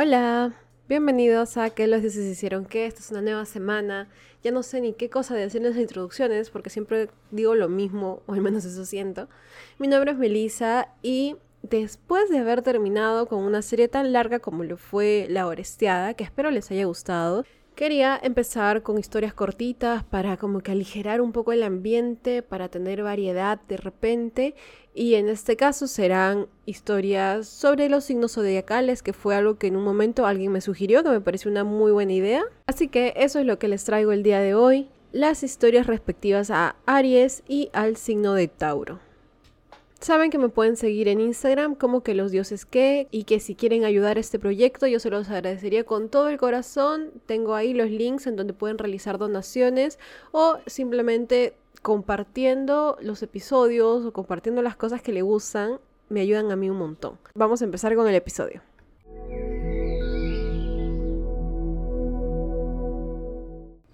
Hola, bienvenidos a Que los dioses hicieron que. Esta es una nueva semana. Ya no sé ni qué cosa de decir en las introducciones porque siempre digo lo mismo, o al menos eso siento. Mi nombre es Melissa y después de haber terminado con una serie tan larga como lo fue La Oresteada, que espero les haya gustado, Quería empezar con historias cortitas para como que aligerar un poco el ambiente, para tener variedad de repente. Y en este caso serán historias sobre los signos zodiacales, que fue algo que en un momento alguien me sugirió, que me pareció una muy buena idea. Así que eso es lo que les traigo el día de hoy, las historias respectivas a Aries y al signo de Tauro. Saben que me pueden seguir en Instagram como que los dioses que y que si quieren ayudar a este proyecto yo se los agradecería con todo el corazón. Tengo ahí los links en donde pueden realizar donaciones o simplemente compartiendo los episodios o compartiendo las cosas que le gustan me ayudan a mí un montón. Vamos a empezar con el episodio.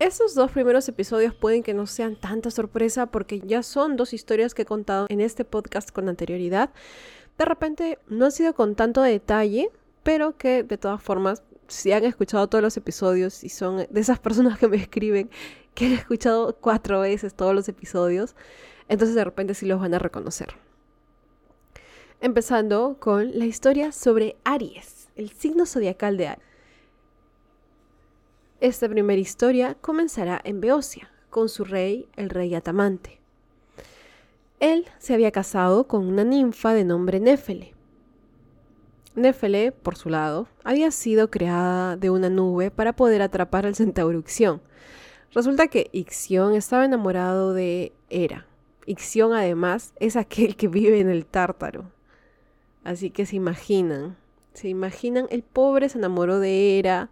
Esos dos primeros episodios pueden que no sean tanta sorpresa porque ya son dos historias que he contado en este podcast con anterioridad. De repente no han sido con tanto detalle, pero que de todas formas, si han escuchado todos los episodios y son de esas personas que me escriben que han escuchado cuatro veces todos los episodios, entonces de repente sí los van a reconocer. Empezando con la historia sobre Aries, el signo zodiacal de Aries. Esta primera historia comenzará en Beocia, con su rey, el rey Atamante. Él se había casado con una ninfa de nombre Néfele. Néfele, por su lado, había sido creada de una nube para poder atrapar al centauro Ixión. Resulta que Ixión estaba enamorado de Hera. Ixión, además, es aquel que vive en el Tártaro. Así que se imaginan, se imaginan, el pobre se enamoró de Hera.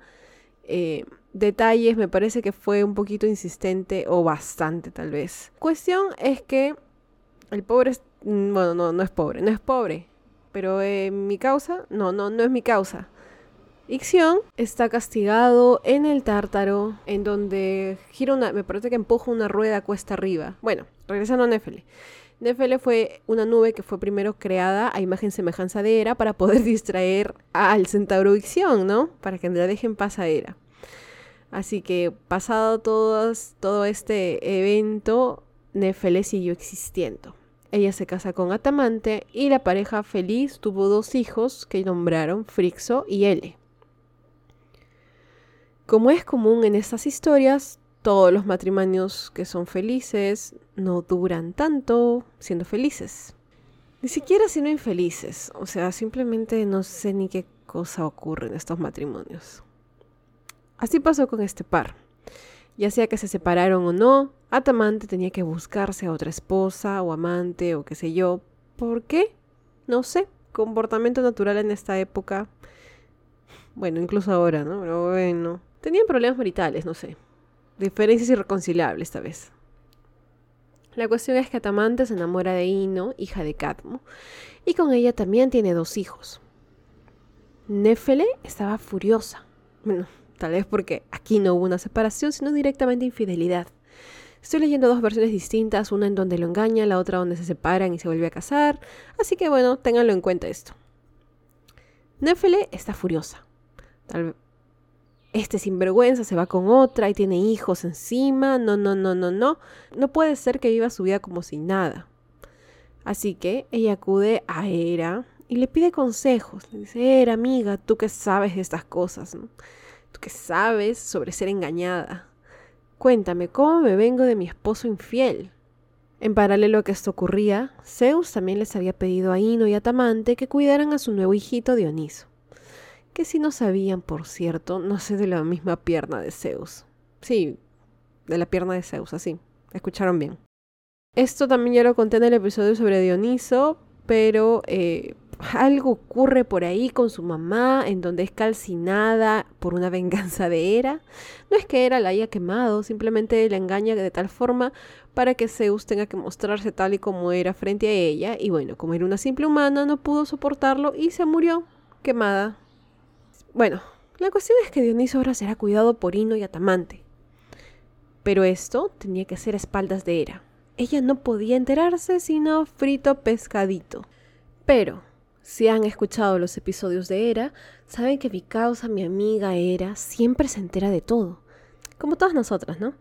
Eh, detalles me parece que fue un poquito insistente o bastante tal vez. Cuestión es que el pobre es, mm, bueno, no, no es pobre, no es pobre, pero eh, mi causa, no, no, no es mi causa. Ixion está castigado en el tártaro, en donde gira una, me parece que empuja una rueda cuesta arriba. Bueno, regresando a Nefele. Nefele fue una nube que fue primero creada a imagen semejanza de Hera para poder distraer al centauro Ixion, ¿no? Para que la dejen paz a Hera. Así que pasado todo este evento, Nefele siguió existiendo. Ella se casa con Atamante y la pareja feliz tuvo dos hijos que nombraron Frixo y Ele. Como es común en estas historias, todos los matrimonios que son felices no duran tanto siendo felices. Ni siquiera siendo infelices, o sea, simplemente no sé ni qué cosa ocurre en estos matrimonios. Así pasó con este par. Ya sea que se separaron o no, Atamante tenía que buscarse a otra esposa o amante o qué sé yo. ¿Por qué? No sé. Comportamiento natural en esta época. Bueno, incluso ahora, ¿no? Pero bueno. Tenían problemas maritales, no sé. Diferencias irreconciliables esta vez. La cuestión es que Atamante se enamora de Ino, hija de Cadmo, y con ella también tiene dos hijos. Néfele estaba furiosa. Bueno, Tal vez porque aquí no hubo una separación, sino directamente infidelidad. Estoy leyendo dos versiones distintas, una en donde lo engaña, la otra donde se separan y se vuelve a casar. Así que bueno, ténganlo en cuenta esto. Nefele está furiosa. Tal este sinvergüenza se va con otra y tiene hijos encima. No, no, no, no, no. No puede ser que viva su vida como sin nada. Así que ella acude a Hera y le pide consejos. Le dice, Hera, amiga, tú que sabes de estas cosas, ¿no? Tú sabes sobre ser engañada. Cuéntame, ¿cómo me vengo de mi esposo infiel? En paralelo a que esto ocurría, Zeus también les había pedido a Ino y a Tamante que cuidaran a su nuevo hijito Dioniso, que si no sabían, por cierto, no sé de la misma pierna de Zeus. Sí, de la pierna de Zeus, así. Escucharon bien. Esto también ya lo conté en el episodio sobre Dioniso, pero eh, algo ocurre por ahí con su mamá, en donde es calcinada por una venganza de Hera. No es que Hera la haya quemado, simplemente la engaña de tal forma para que Zeus tenga que mostrarse tal y como era frente a ella. Y bueno, como era una simple humana, no pudo soportarlo y se murió quemada. Bueno, la cuestión es que Dioniso ahora será cuidado por Ino y Atamante. Pero esto tenía que ser a espaldas de Hera. Ella no podía enterarse sino frito pescadito. Pero Si han escuchado los episodios de Era, saben que mi causa, mi amiga Era, siempre se entera de todo. Como todas nosotras, ¿no?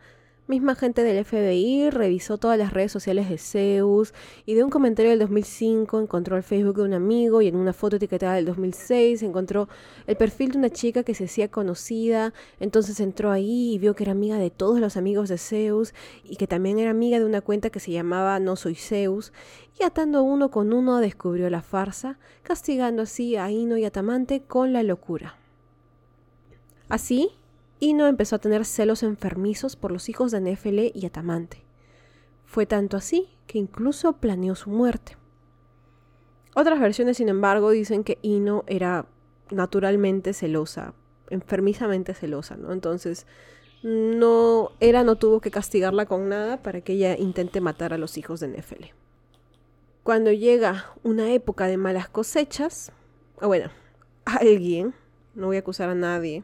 Misma gente del FBI revisó todas las redes sociales de Zeus y de un comentario del 2005 encontró el Facebook de un amigo y en una foto etiquetada del 2006 encontró el perfil de una chica que se hacía conocida. Entonces entró ahí y vio que era amiga de todos los amigos de Zeus y que también era amiga de una cuenta que se llamaba No Soy Zeus. Y atando uno con uno descubrió la farsa, castigando así a Ino y a con la locura. Así, Ino empezó a tener celos enfermizos por los hijos de Néfele y Atamante. Fue tanto así que incluso planeó su muerte. Otras versiones, sin embargo, dicen que Ino era naturalmente celosa, enfermizamente celosa, ¿no? Entonces, no era no tuvo que castigarla con nada para que ella intente matar a los hijos de Néfele. Cuando llega una época de malas cosechas, o bueno, alguien, no voy a acusar a nadie,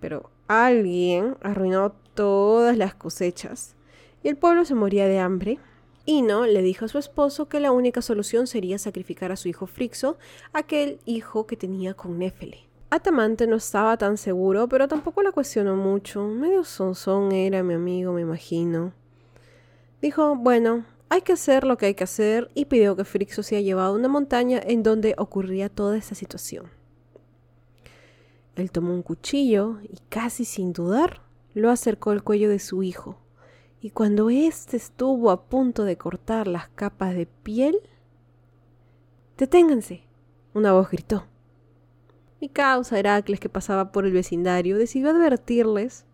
pero alguien arruinó todas las cosechas y el pueblo se moría de hambre. Ino le dijo a su esposo que la única solución sería sacrificar a su hijo Frixo, aquel hijo que tenía con Néfele. Atamante no estaba tan seguro, pero tampoco la cuestionó mucho. Medio sonzón era mi amigo, me imagino. Dijo, bueno, hay que hacer lo que hay que hacer y pidió que Frixo sea llevado a una montaña en donde ocurría toda esta situación. Él tomó un cuchillo y casi sin dudar lo acercó al cuello de su hijo. Y cuando éste estuvo a punto de cortar las capas de piel... Deténganse. Una voz gritó. Mi causa, Heracles, que pasaba por el vecindario, decidió advertirles.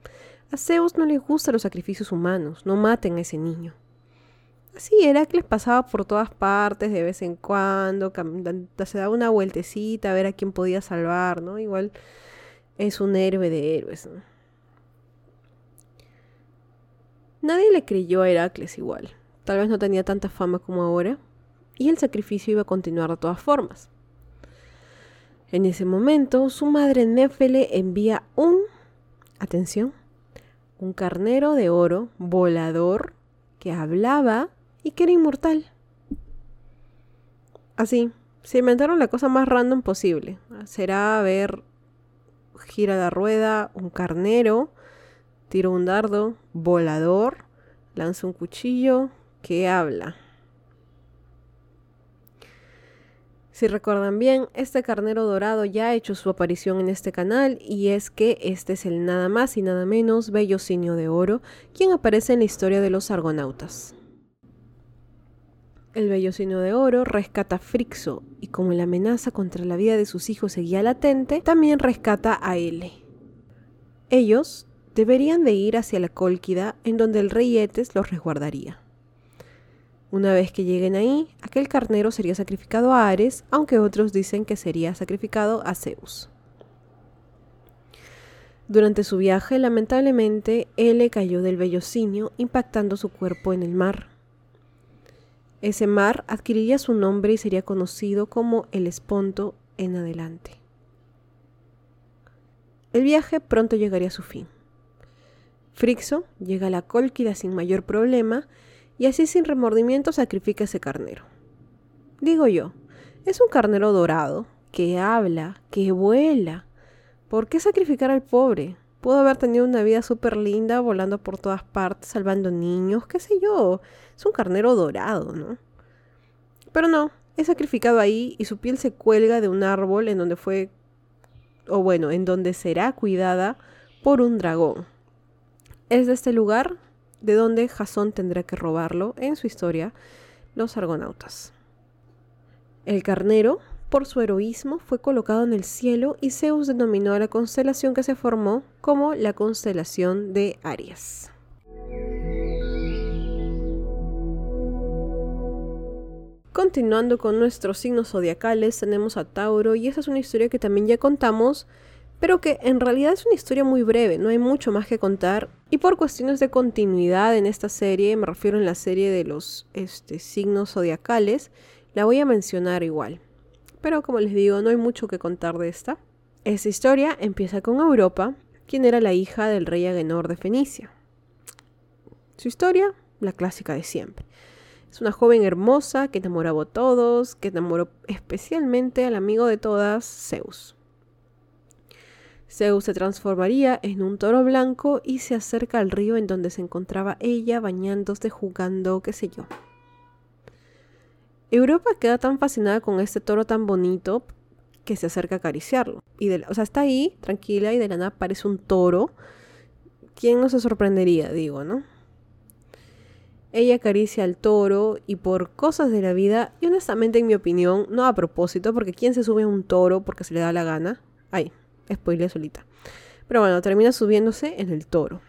A Zeus no le gustan los sacrificios humanos, no maten a ese niño. Así Heracles pasaba por todas partes de vez en cuando, se daba una vueltecita a ver a quién podía salvar, ¿no? Igual es un héroe de héroes. Nadie le creyó a Heracles igual. Tal vez no tenía tanta fama como ahora. Y el sacrificio iba a continuar de todas formas. En ese momento, su madre Néfele envía un, atención, un carnero de oro volador que hablaba y que era inmortal. Así, se inventaron la cosa más random posible. Será ver gira la rueda, un carnero, tira un dardo, volador, lanza un cuchillo, que habla. Si recuerdan bien, este carnero dorado ya ha hecho su aparición en este canal y es que este es el nada más y nada menos Bellocinio de Oro, quien aparece en la historia de los argonautas. El vellocino de oro rescata a Frixo y como la amenaza contra la vida de sus hijos seguía latente, también rescata a Ele. Ellos deberían de ir hacia la Cólquida en donde el rey Etes los resguardaría. Una vez que lleguen ahí, aquel carnero sería sacrificado a Ares, aunque otros dicen que sería sacrificado a Zeus. Durante su viaje, lamentablemente, Ele cayó del vellocinio, impactando su cuerpo en el mar. Ese mar adquiriría su nombre y sería conocido como el Esponto en adelante. El viaje pronto llegaría a su fin. Frixo llega a la Cólquida sin mayor problema y así sin remordimiento sacrifica ese carnero. Digo yo, es un carnero dorado, que habla, que vuela. ¿Por qué sacrificar al pobre? Pudo haber tenido una vida súper linda, volando por todas partes, salvando niños, qué sé yo. Es un carnero dorado, ¿no? Pero no, es sacrificado ahí y su piel se cuelga de un árbol en donde fue, o bueno, en donde será cuidada por un dragón. Es de este lugar de donde Jasón tendrá que robarlo en su historia, los argonautas. El carnero por su heroísmo fue colocado en el cielo y Zeus denominó a la constelación que se formó como la constelación de Aries. Continuando con nuestros signos zodiacales, tenemos a Tauro y esa es una historia que también ya contamos, pero que en realidad es una historia muy breve, no hay mucho más que contar. Y por cuestiones de continuidad en esta serie, me refiero en la serie de los este, signos zodiacales, la voy a mencionar igual. Pero como les digo, no hay mucho que contar de esta. Esta historia empieza con Europa, quien era la hija del rey Agenor de Fenicia. Su historia, la clásica de siempre. Es una joven hermosa que enamoraba a todos, que enamoró especialmente al amigo de todas, Zeus. Zeus se transformaría en un toro blanco y se acerca al río en donde se encontraba ella bañándose, jugando, qué sé yo. Europa queda tan fascinada con este toro tan bonito que se acerca a acariciarlo. Y o sea, está ahí, tranquila, y de la nada aparece un toro. ¿Quién no se sorprendería, digo, no? Ella acaricia al toro y por cosas de la vida, y honestamente en mi opinión, no a propósito, porque ¿quién se sube a un toro porque se le da la gana? Ay, spoiler solita. Pero bueno, termina subiéndose en el toro.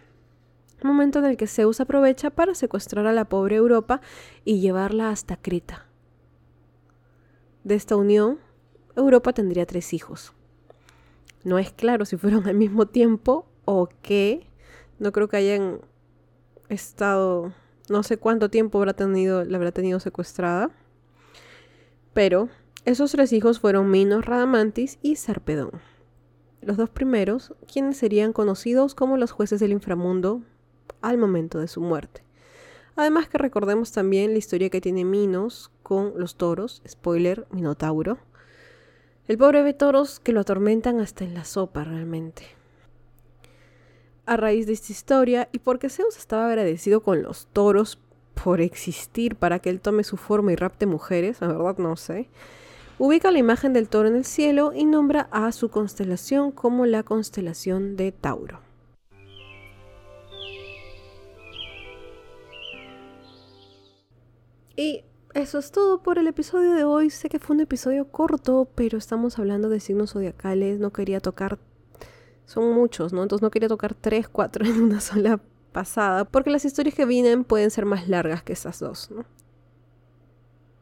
Momento en el que Zeus aprovecha para secuestrar a la pobre Europa y llevarla hasta Creta. De esta unión, Europa tendría tres hijos. No es claro si fueron al mismo tiempo o qué. No creo que hayan estado, no sé cuánto tiempo habrá tenido, la habrá tenido secuestrada. Pero esos tres hijos fueron Minos, Radamantis y Sarpedón los dos primeros, quienes serían conocidos como los jueces del inframundo al momento de su muerte. Además que recordemos también la historia que tiene Minos con los toros, spoiler, Minotauro. El pobre ve toros que lo atormentan hasta en la sopa realmente. A raíz de esta historia, y porque Zeus estaba agradecido con los toros por existir para que él tome su forma y rapte mujeres, la verdad no sé, Ubica la imagen del toro en el cielo y nombra a su constelación como la constelación de Tauro. Y eso es todo por el episodio de hoy. Sé que fue un episodio corto, pero estamos hablando de signos zodiacales. No quería tocar. Son muchos, ¿no? Entonces no quería tocar tres, cuatro en una sola pasada, porque las historias que vienen pueden ser más largas que esas dos, ¿no?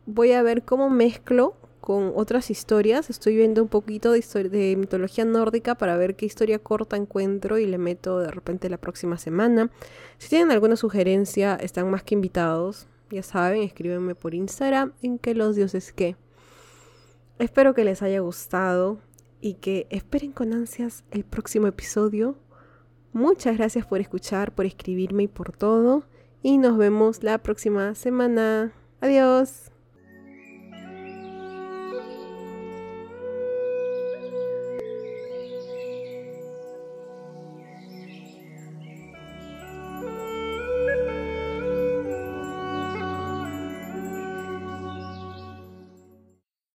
Voy a ver cómo mezclo con otras historias. Estoy viendo un poquito de, de mitología nórdica para ver qué historia corta encuentro y le meto de repente la próxima semana. Si tienen alguna sugerencia, están más que invitados. Ya saben, escríbenme por Instagram en que los dioses que. Espero que les haya gustado y que esperen con ansias el próximo episodio. Muchas gracias por escuchar, por escribirme y por todo. Y nos vemos la próxima semana. Adiós.